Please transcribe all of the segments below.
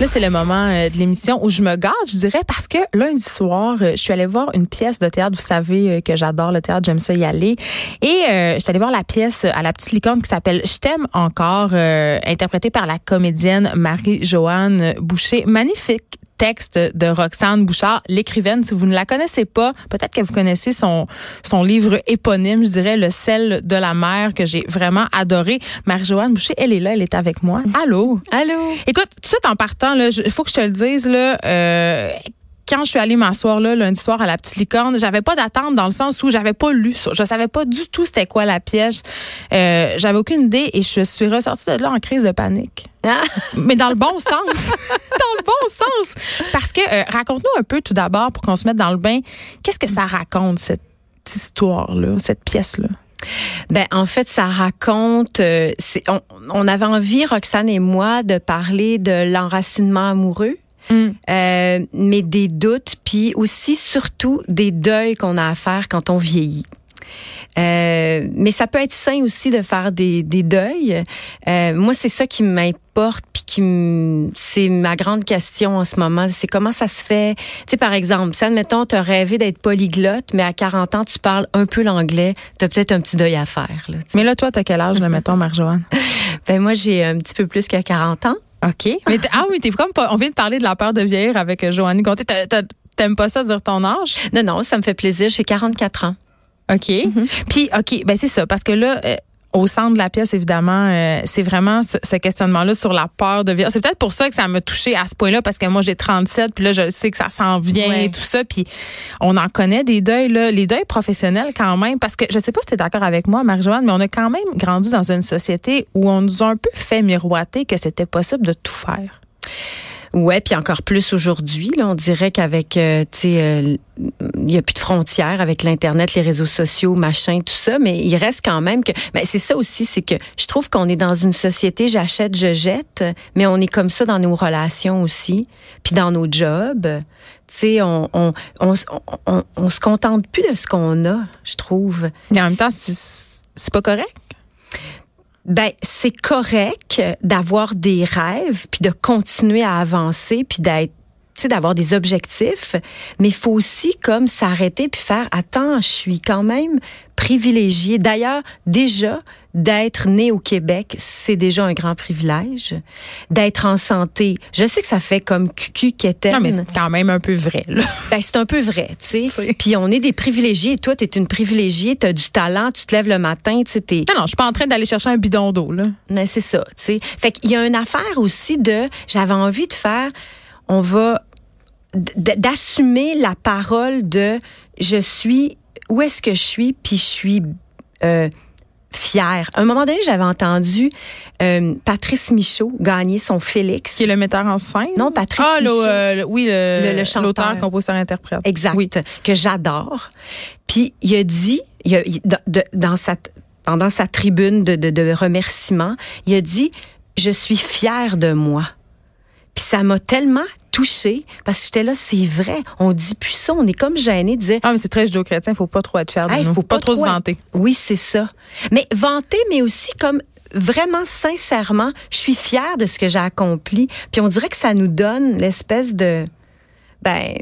Là, c'est le moment euh, de l'émission où je me garde, je dirais, parce que lundi soir, euh, je suis allée voir une pièce de théâtre. Vous savez euh, que j'adore le théâtre, j'aime ça y aller. Et je suis allée voir la pièce à la petite licorne qui s'appelle Je t'aime encore, interprétée par la comédienne Marie-Joanne Boucher. Magnifique texte de Roxane Bouchard, l'écrivaine. Si vous ne la connaissez pas, peut-être que vous connaissez son, son livre éponyme, je dirais, Le sel de la mer, que j'ai vraiment adoré. Marie-Joanne Boucher, elle est là, elle est avec moi. Allô? Allô? Écoute, tout de suite en partant, il faut que je te le dise, là, euh, quand je suis allée m'asseoir là lundi soir à la petite licorne, j'avais pas d'attente dans le sens où j'avais pas lu ça. Je savais pas du tout c'était quoi la pièce. Euh, j'avais aucune idée et je suis ressortie de là en crise de panique. Ah. Mais dans le bon sens. dans le bon sens. Parce que euh, raconte-nous un peu tout d'abord pour qu'on se mette dans le bain. Qu'est-ce que ça raconte cette histoire là, cette pièce là? Ben en fait, ça raconte. Euh, on, on, avait envie, Roxane et moi, de parler de l'enracinement amoureux. Mm. Euh, mais des doutes, puis aussi surtout des deuils qu'on a à faire quand on vieillit. Euh, mais ça peut être sain aussi de faire des, des deuils. Euh, moi, c'est ça qui m'importe, puis qui c'est ma grande question en ce moment. C'est comment ça se fait? Tu sais, par exemple, si admettons, tu as rêvé d'être polyglotte, mais à 40 ans, tu parles un peu l'anglais, tu as peut-être un petit deuil à faire. Là, mais là, toi, tu as quel âge, le mettons, Marjoanne? ben moi, j'ai un petit peu plus qu'à 40 ans. OK. Mais ah oui, t'es comme pas, on vient de parler de la peur de vieillir avec euh, Joannie Gontier. T'aimes pas ça dire ton âge? Non, non, ça me fait plaisir. J'ai 44 ans. OK. Mm-hmm. Puis, OK, ben c'est ça. Parce que là, euh, au centre de la pièce, évidemment, euh, c'est vraiment ce, questionnement-là sur la peur de vivre. C'est peut-être pour ça que ça m'a touché à ce point-là, parce que moi, j'ai 37, puis là, je sais que ça s'en vient et tout ça. Puis on en connaît des deuils, là, les deuils professionnels quand même, parce que je sais pas si tu es d'accord avec moi, Marie-Joanne, mais on a quand même grandi dans une société où on nous a un peu fait miroiter que c'était possible de tout faire. Ouais, puis encore plus aujourd'hui, là, on dirait qu'avec, euh, tu sais, euh, il y a plus de frontières avec l'internet, les réseaux sociaux, machin, tout ça, mais il reste quand même que, mais c'est ça aussi, c'est que je trouve qu'on est dans une société, j'achète, je jette, mais on est comme ça dans nos relations aussi, puis dans nos jobs. Tu sais, on on, on, on, on, se contente plus de ce qu'on a, je trouve. Mais en même temps, c'est pas correct. Ben c'est correct d'avoir des rêves puis de continuer à avancer puis d'être d'avoir des objectifs, mais faut aussi comme s'arrêter puis faire attends, je suis quand même privilégié. D'ailleurs, déjà d'être né au Québec, c'est déjà un grand privilège. D'être en santé, je sais que ça fait comme cucu qu'était. Non, mais c'est quand même un peu vrai. Là. Ben, c'est un peu vrai, tu sais. Puis on est des privilégiés. Toi, tu es une privilégiée, tu as du talent, tu te lèves le matin, tu sais. Non, non, je suis pas en train d'aller chercher un bidon d'eau, là. Non, c'est ça, tu sais. Fait qu'il y a une affaire aussi de, j'avais envie de faire, on va d'assumer la parole de je suis où est-ce que je suis puis je suis euh, fière. À un moment donné, j'avais entendu euh, Patrice Michaud gagner son Félix. Qui est le metteur en scène? Non, Patrice ah, Michaud. Euh, oui, le, le, l'auteur, compositeur, interprète. Exact. Oui. Que j'adore. Puis il a dit, il a, dans sa, pendant sa tribune de, de, de remerciement, il a dit, je suis fière de moi. Puis ça m'a tellement touchée parce que j'étais là, c'est vrai. On dit plus ça, on est comme gêné de dire. Ah, mais c'est très judéo-chrétien, il faut pas trop être fier de nous. Faut pas, trop, se vanter. Oui, c'est ça. Mais vanter, mais aussi comme vraiment sincèrement, je suis fière de ce que j'ai accompli. Puis on dirait que ça nous donne l'espèce de ben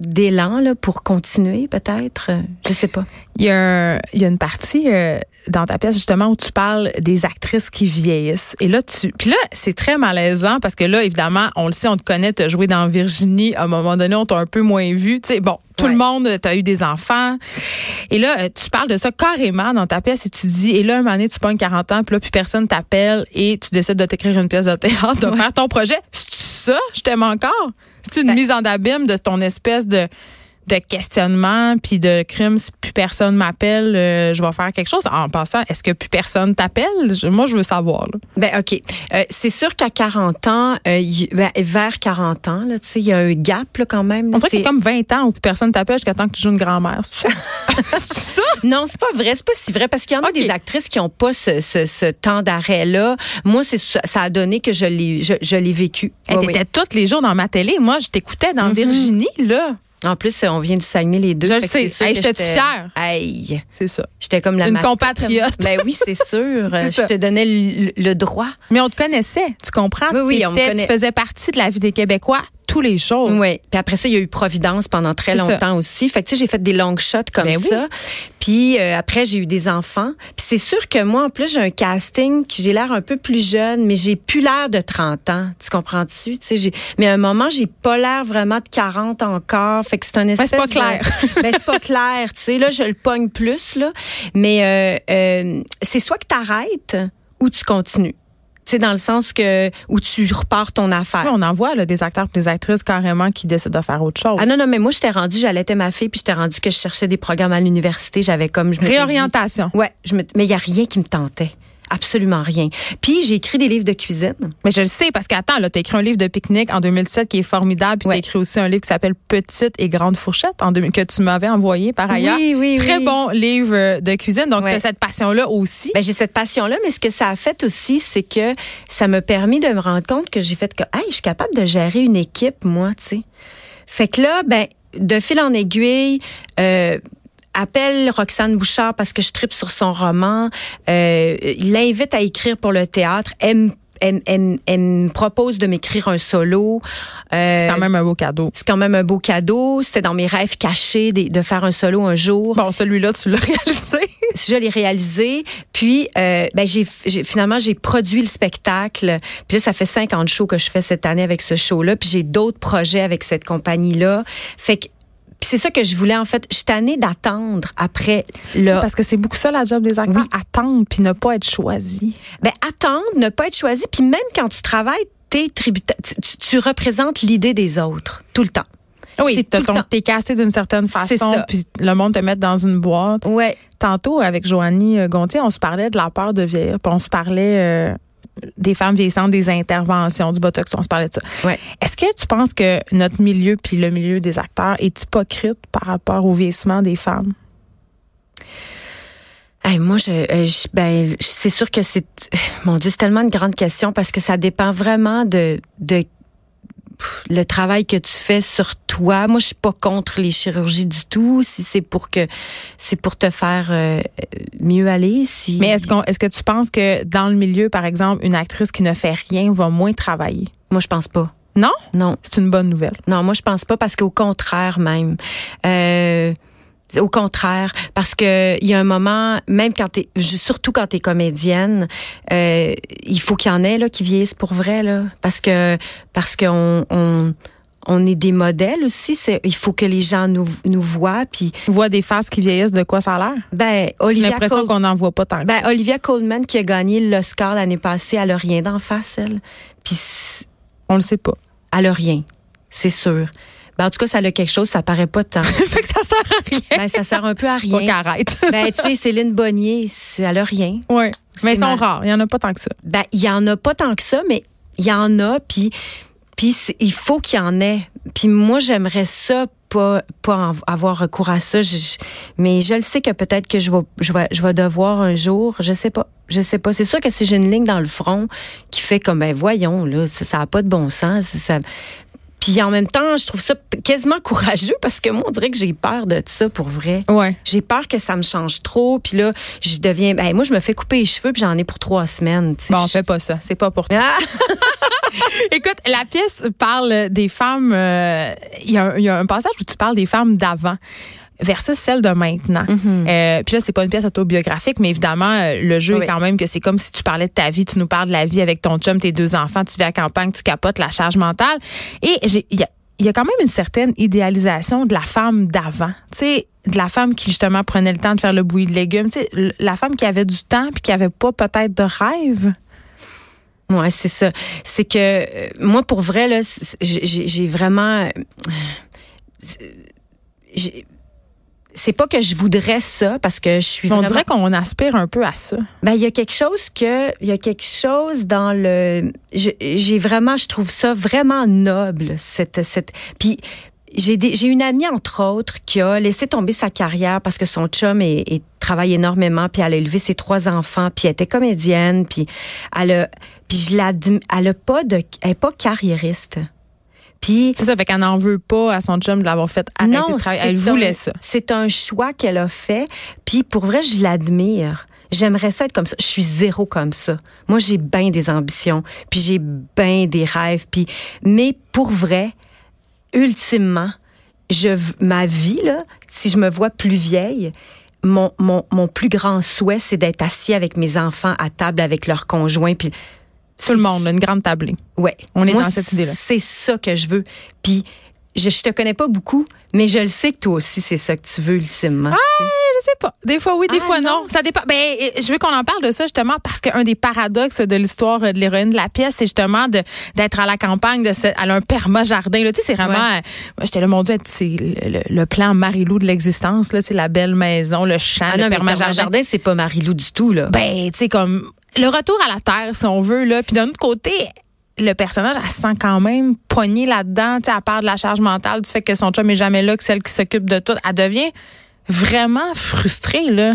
d'élan là pour continuer peut-être? Je sais pas. Il y a il y a une partie euh, dans ta pièce justement où tu parles des actrices qui vieillissent. Et là tu puis là c'est très malaisant parce que là évidemment on le sait on te connaît tu as joué dans Virginie. À un moment donné on t'a un peu moins vu. Tu sais bon tout le monde tu as eu des enfants. Et là euh, tu parles de ça carrément dans ta pièce et tu dis et là un moment donné tu pognes 40 ans puis là plus personne t'appelle et tu décides de t'écrire une pièce de théâtre de faire ton projet. C'est ça? Je t'aime encore c'est une ben mise en abîme de ton espèce de de questionnement puis de crimes si plus personne m'appelle euh, je vais faire quelque chose. En passant est-ce que plus personne t'appelle? Moi je veux savoir là. ben ok. Euh, c'est sûr qu'à 40 ans euh, ben, vers 40 ans là tu sais il y a un gap là, quand même on dirait a comme 20 ans où plus personne t'appelle jusqu'à temps que tu joues une grand-mère c'est ça, ça? non c'est pas vrai c'est pas si vrai parce qu'il y en a des actrices qui ont pas ce, ce, ce temps d'arrêt là moi c'est ça, a donné que je l'ai je, je l'ai vécu. Elle était tous les jours dans ma télé. Moi je t'écoutais dans mm -hmm. Virginie là en plus, on vient du Saguenay les deux. Je le sais. Hey, j'étais fière. Hey. C'est ça. J'étais comme la Une compatriote. Ben oui, c'est sûr. je te donnais le, le, droit. Mais on te connaissait, tu comprends? Oui, oui, on me Tu faisais partie de la vie des Québécois tous les jours. Oui. Puis après ça, il y a eu Providence pendant très longtemps ça. aussi. Fait que tu sais, j'ai fait des long shots comme ben ça. Oui. Puis euh, après, j'ai eu des enfants. Puis c'est sûr que moi, en plus, j'ai un casting qui j'ai l'air un peu plus jeune, mais j'ai plus l'air de 30 ans. Tu comprends-tu? Tu sais, mais à un moment, j'ai pas l'air vraiment de 40 encore. Fait que c'est un espèce. Ben, c'est pas clair. De... ben, c'est pas clair. Tu sais, là, je le pogne plus, là. Mais euh, euh, c'est soit que t'arrêtes ou tu continues sais, dans le sens que où tu repars ton affaire. Oui, on en voit là, des acteurs et des actrices carrément qui décident de faire autre chose. Ah non, non, mais moi, j'étais rendue, j'allaitais ma fille, puis j'étais rendue que je cherchais des programmes à l'université. J'avais comme... Je Réorientation. Dit, ouais, je me, mais il n'y a rien qui me tentait absolument rien. Puis j'ai écrit des livres de cuisine. Mais je le sais parce qu'attends, là, t'as écrit un livre de pique-nique en 2007 qui est formidable, puis ouais. t'as écrit aussi un livre qui s'appelle Petite et grande fourchette en 2000, que tu m'avais envoyé par ailleurs. Oui, oui, Très oui. bon livre de cuisine. Donc ouais. t'as cette passion là aussi. Ben j'ai cette passion là, mais ce que ça a fait aussi, c'est que ça m'a permis de me rendre compte que j'ai fait que, hey, je suis capable de gérer une équipe, moi, tu sais. Fait que là, ben de fil en aiguille. Euh, appelle Roxane Bouchard parce que je tripe sur son roman. Euh, il l'invite à écrire pour le théâtre. Elle, elle, elle, elle me propose de m'écrire un solo. Euh, c'est quand même un beau cadeau. C'est quand même un beau cadeau. C'était dans mes rêves cachés de, de, faire un solo un jour. Bon, celui-là, tu l'as réalisé. Je l'ai réalisé. Puis, euh, ben, j'ai, finalement, j'ai produit le spectacle. Puis là, ça fait 50 shows que je fais cette année avec ce show-là. Puis j'ai d'autres projets avec cette compagnie-là. Fait que puis c'est ça que je voulais en fait. Je suis tannée d'attendre après le. Parce que c'est beaucoup ça la job des acteurs. Oui. Attendre puis ne pas être choisi. Ben attendre, ne pas être choisi. Puis même quand tu travailles, t'es tributaire. Tu, tu représentes l'idée des autres tout le temps. Oui, t'es cassé d'une certaine façon, puis le monde te met dans une boîte. Ouais. Tantôt, avec Joanie Gontier, on se parlait de la peur de vieillir, puis on se parlait... Euh, des femmes vieillissantes, des interventions, du botox, on se parlait de ça. Ouais. Est-ce que tu penses que notre milieu puis le milieu des acteurs est hypocrite par rapport au vieillissement des femmes? Hey, moi, je, je ben, c'est sûr que c'est, mon Dieu, c'est tellement une grande question parce que ça dépend vraiment de, de le travail que tu fais sur toi. Moi, je suis pas contre les chirurgies du tout. Si c'est pour que c'est pour te faire euh, mieux aller. Si. Mais est-ce qu'on, est-ce que tu penses que dans le milieu, par exemple, une actrice qui ne fait rien va moins travailler? Moi, je pense pas. Non? Non. C'est une bonne nouvelle. Non, moi, je pense pas parce qu'au contraire même. Euh, au contraire, parce que il y a un moment, même quand t'es, surtout quand t'es comédienne, euh, il faut qu'il y en ait là qui vieillissent pour vrai là, parce que parce qu'on on, on est des modèles aussi. C'est, il faut que les gens nous, nous voient. Puis voient des faces qui vieillissent. De quoi ça a l'air? Ben Olivia. J'ai l'impression Col- qu'on n'en voit pas tant. Que ben ça. Olivia Colman qui a gagné l'Oscar l'année passée, elle a rien d'en face elle. Puis on le sait pas. Elle a rien, c'est sûr. Ben, en tout cas, ça a quelque chose, ça paraît pas tant. fait que ça sert à rien. Ben, ça sert un peu à rien. Faut arrête. ben, tu sais, Céline Bonnier, elle a rien. Oui. Mais ils sont rares. Il y en a pas tant que ça. Ben, il y en a pas tant que ça, mais il y en a, puis puis il faut qu'il y en ait. Puis moi, j'aimerais ça pas pas avoir recours à ça. Je, je, mais je le sais que peut-être que je vais je vais je vais devoir un jour. Je sais pas. Je sais pas. C'est sûr que si j'ai une ligne dans le front qui fait comme ben voyons là, ça, ça a pas de bon sens. Ça, puis en même temps, je trouve ça quasiment courageux parce que moi, on dirait que j'ai peur de ça pour vrai. Ouais. J'ai peur que ça me change trop. Puis là, je deviens. Ben, moi, je me fais couper les cheveux puis j'en ai pour trois semaines. Bon, on fait pas ça. C'est pas pour toi. Ah! Écoute, la pièce parle des femmes. Il euh, y, y, a un passage où tu parles des femmes d'avant versus celle de maintenant. Mm -hmm. euh, puis là, c'est pas une pièce autobiographique, mais évidemment, euh, le jeu oui. est quand même que c'est comme si tu parlais de ta vie, tu nous parles de la vie avec ton chum, tes deux enfants, tu vis à la campagne, tu capotes la charge mentale. Et il y a, y a quand même une certaine idéalisation de la femme d'avant. Tu sais, de la femme qui justement prenait le temps de faire le bouilli de légumes, tu sais, la femme qui avait du temps puis qui avait pas peut-être de rêve. Ouais, c'est ça. C'est que euh, moi, pour vrai, là, j'ai vraiment. C'est pas que je voudrais ça parce que je suis On dirait qu'on aspire un peu à ça. Ben il y a quelque chose que il y a quelque chose dans le j'ai vraiment je trouve ça vraiment noble cette cette puis j'ai j'ai une amie entre autres qui a laissé tomber sa carrière parce que son chum est, travaille énormément puis elle a élevé ses trois enfants puis elle était comédienne puis elle a puis je elle a pas de elle est pas carriériste. Puis c'est ça, fait qu'elle n'en veut pas à son chum de l'avoir fait arrêter non, de travailler. Elle voulait ça. C'est un choix qu'elle a fait. Puis pour vrai, je l'admire. J'aimerais ça être comme ça. Je suis zéro comme ça. Moi, j'ai bien des ambitions, puis j'ai bien des rêves, puis mais pour vrai, ultimement, je ma vie là, si je me vois plus vieille, mon, mon, mon plus grand souhait, c'est d'être assis avec mes enfants à table avec leurs conjoints, puis tout le monde, une grande tablée. Ouais. On est dans cette idée-là. C'est ça que je veux. Puis je, je te connais pas beaucoup, mais je le sais que toi aussi, c'est ça que tu veux ultimement. Ah, je sais pas. Des fois oui, des ah, fois non. Ça dépend. Ben, je veux qu'on en parle de ça justement parce qu'un des paradoxes de l'histoire de l'héroïne de la pièce, c'est justement d'être à la campagne, de elle a un perma jardin. Tu sais, c'est vraiment. Ouais. J'étais là, mon Dieu, c'est le, plan Marilou de l'existence. Là, c'est la belle maison, le champ, ah, le perma jardin. c'est pas Marilou du tout là. Ben, tu sais comme le retour à la terre, si on veut là. Puis d'un autre côté, le personnage, elle se sent quand même poignée là-dedans, à part de la charge mentale, du fait que son chum est jamais là, que celle qui s'occupe de tout. Elle devient vraiment frustrée, là.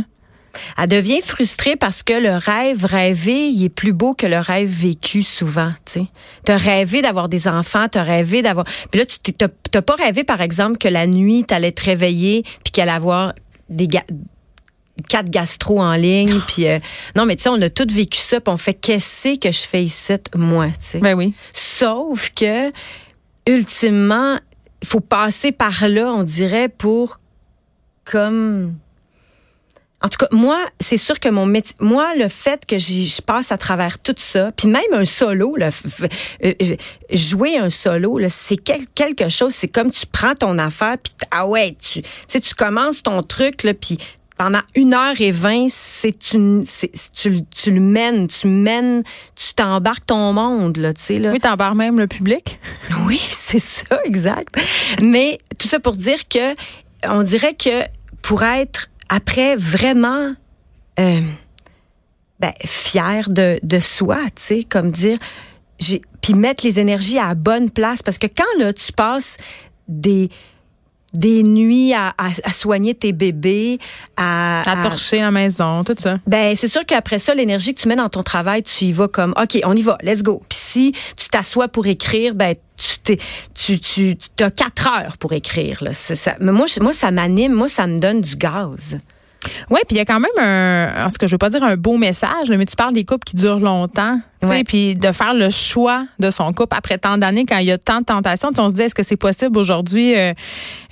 Elle devient frustrée parce que le rêve rêvé, il est plus beau que le rêve vécu souvent, tu sais. T'as rêvé d'avoir des enfants, t'as rêvé d'avoir... Puis là, tu t'as pas rêvé, par exemple, que la nuit, t'allais te réveiller puis qu'elle allait avoir des, quatre gastro en ligne puis euh, non mais tu sais on a tout vécu ça puis on fait qu'est-ce que je fais ici moi tu sais? Ben oui sauf que ultimement il faut passer par là on dirait pour comme en tout cas, moi, c'est sûr que mon métier, moi, le fait que je passe à travers tout ça, puis même un solo, là, euh, euh, jouer un solo, c'est quelque chose. C'est comme tu prends ton affaire, puis ah ouais, tu, tu tu commences ton truc, là, puis pendant une heure et vingt, c'est une, tu, tu le mènes, tu mènes, tu t'embarques ton monde, là, tu sais, là. Oui, t'embarques même le public. Oui, c'est ça, exact. Mais tout ça pour dire que, on dirait que pour être après vraiment, euh, ben, fier de, de soi, tu sais, comme dire, j'ai, puis mettre les énergies à la bonne place, parce que quand, là, tu passes des, des nuits à, à, soigner tes bébés, à, à torcher la maison, tout ça. Ben c'est sûr qu'après ça, l'énergie que tu mets dans ton travail, tu y vas comme ok, on y va, let's go. Puis si tu t'assois pour écrire, ben tu tu tu as quatre heures pour écrire là. Ça, mais moi moi ça m'anime, moi ça me donne du gaz. Oui, puis il y a quand même un, ce que je veux pas dire un beau message, mais tu parles des couples qui durent longtemps. Ouais. Puis de faire le choix de son couple après tant d'années, quand il y a tant de tentations, on se dit est-ce que c'est possible aujourd'hui euh,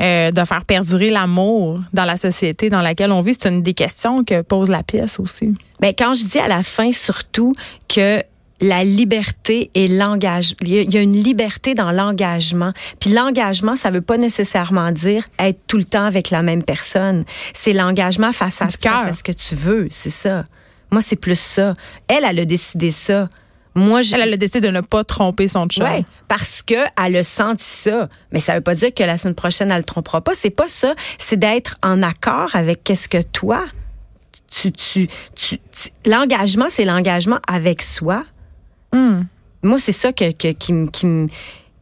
euh, de faire perdurer l'amour dans la société dans laquelle on vit? C'est une des questions que pose la pièce aussi. Ben quand je dis à la fin surtout que la liberté et l'engagement. Il y a une liberté dans l'engagement. Puis l'engagement, ça veut pas nécessairement dire être tout le temps avec la même personne. C'est l'engagement face à, ce que tu veux, c'est ça. Moi, c'est plus ça. Elle, elle a décidé ça. Moi, je... Elle, a décidé de ne pas tromper son chum. Oui, parce que elle a senti ça. Mais ça veut pas dire que la semaine prochaine, elle le trompera pas. C'est pas ça. C'est d'être en accord avec qu'est-ce que toi, tu, tu, tu l'engagement, c'est l'engagement avec soi Mm. Moi, c'est ça que, que, qui, qui,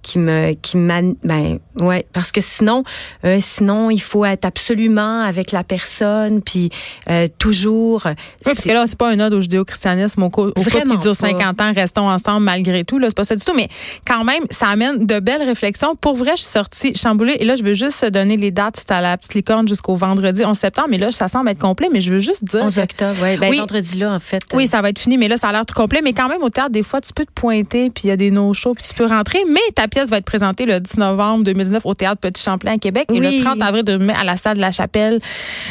qui me qui ben ouais parce que sinon euh, sinon il faut être absolument avec la personne puis euh, toujours oui, parce que là c'est pas un ode au judéo-christianisme. Au, au couple qui dure 50 ans restons ensemble malgré tout là c'est pas ça du tout mais quand même ça amène de belles réflexions. Pour vrai je suis sortie chamboulée et là je veux juste donner les dates. C'est à la petite licorne jusqu'au vendredi 11 septembre mais là ça semble être complet mais je veux juste dire 11 octobre ouais. ben, oui. vendredi là en fait oui ça va être fini mais là ça a l'air tout complet mais quand même au théâtre des fois tu peux te pointer puis il y a des no shows puis tu peux rentrer mais pièce va être présentée le 10 novembre 2019 au théâtre Petit Champlain à Québec et le 30 avril 2020 à la salle de la Chapelle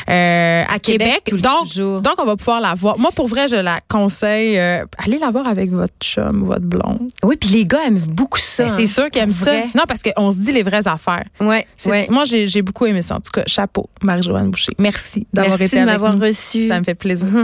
euh, à, Québec. Donc, donc, on va pouvoir la voir. Moi, pour vrai, je la conseille. Euh, allez la voir avec votre chum, votre blonde. Oui, puis les gars aiment beaucoup ça. Ben, c'est sûr qu'ils aiment ça. Non, parce qu'on se dit les vraies affaires. Ouais. ouais. Moi, j'ai beaucoup aimé ça. En tout cas, chapeau, Marie-Joanne Boucher. Merci d'avoir été Merci de m'avoir reçu. Ça me fait plaisir.